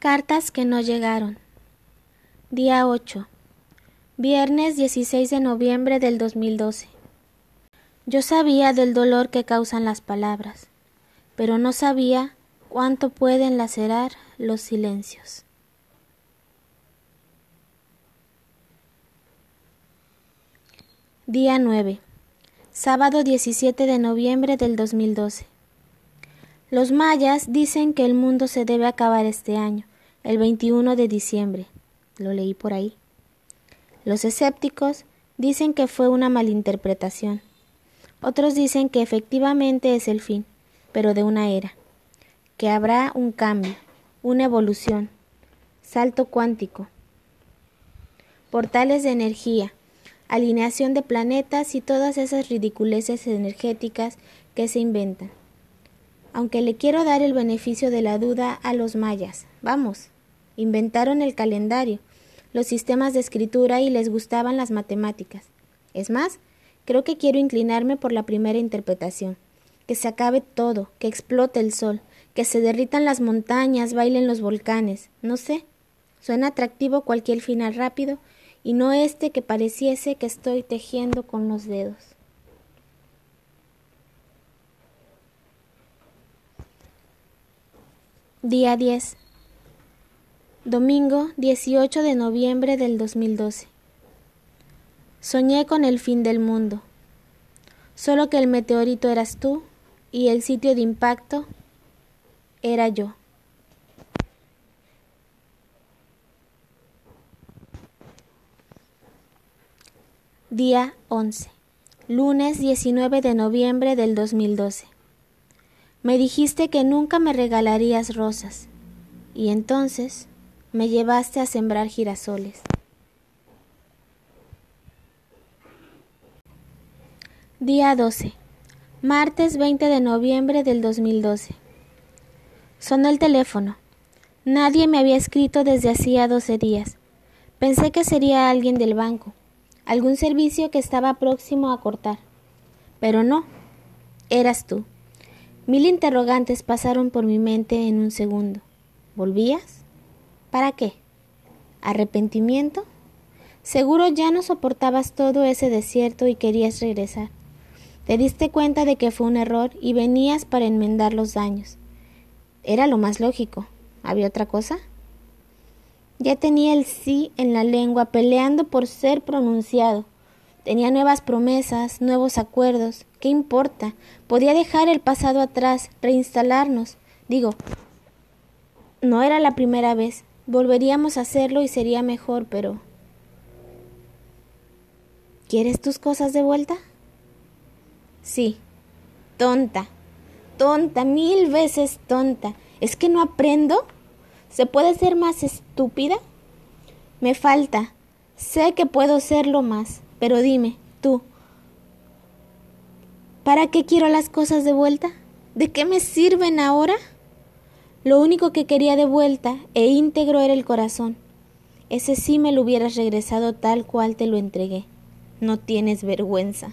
Cartas que no llegaron. Día 8. Viernes 16 de noviembre del 2012. Yo sabía del dolor que causan las palabras, pero no sabía cuánto pueden lacerar los silencios. Día 9. Sábado 17 de noviembre del 2012. Los mayas dicen que el mundo se debe acabar este año, el 21 de diciembre. Lo leí por ahí. Los escépticos dicen que fue una malinterpretación. Otros dicen que efectivamente es el fin, pero de una era, que habrá un cambio, una evolución, salto cuántico, portales de energía, alineación de planetas y todas esas ridiculeces energéticas que se inventan aunque le quiero dar el beneficio de la duda a los mayas. Vamos, inventaron el calendario, los sistemas de escritura y les gustaban las matemáticas. Es más, creo que quiero inclinarme por la primera interpretación. Que se acabe todo, que explote el sol, que se derritan las montañas, bailen los volcanes. No sé. Suena atractivo cualquier final rápido y no este que pareciese que estoy tejiendo con los dedos. Día 10. Domingo 18 de noviembre del 2012. Soñé con el fin del mundo. Solo que el meteorito eras tú y el sitio de impacto era yo. Día 11. Lunes 19 de noviembre del 2012. Me dijiste que nunca me regalarías rosas, y entonces me llevaste a sembrar girasoles. Día 12. Martes 20 de noviembre del 2012. Sonó el teléfono. Nadie me había escrito desde hacía 12 días. Pensé que sería alguien del banco, algún servicio que estaba próximo a cortar. Pero no, eras tú. Mil interrogantes pasaron por mi mente en un segundo. ¿Volvías? ¿Para qué? ¿Arrepentimiento? Seguro ya no soportabas todo ese desierto y querías regresar. Te diste cuenta de que fue un error y venías para enmendar los daños. Era lo más lógico. ¿Había otra cosa? Ya tenía el sí en la lengua peleando por ser pronunciado. Tenía nuevas promesas, nuevos acuerdos. ¿Qué importa? Podía dejar el pasado atrás, reinstalarnos. Digo, no era la primera vez. Volveríamos a hacerlo y sería mejor, pero... ¿Quieres tus cosas de vuelta? Sí. Tonta. Tonta, mil veces tonta. ¿Es que no aprendo? ¿Se puede ser más estúpida? Me falta. Sé que puedo serlo más. Pero dime, tú, ¿para qué quiero las cosas de vuelta? ¿De qué me sirven ahora? Lo único que quería de vuelta e íntegro era el corazón. Ese sí me lo hubieras regresado tal cual te lo entregué. No tienes vergüenza.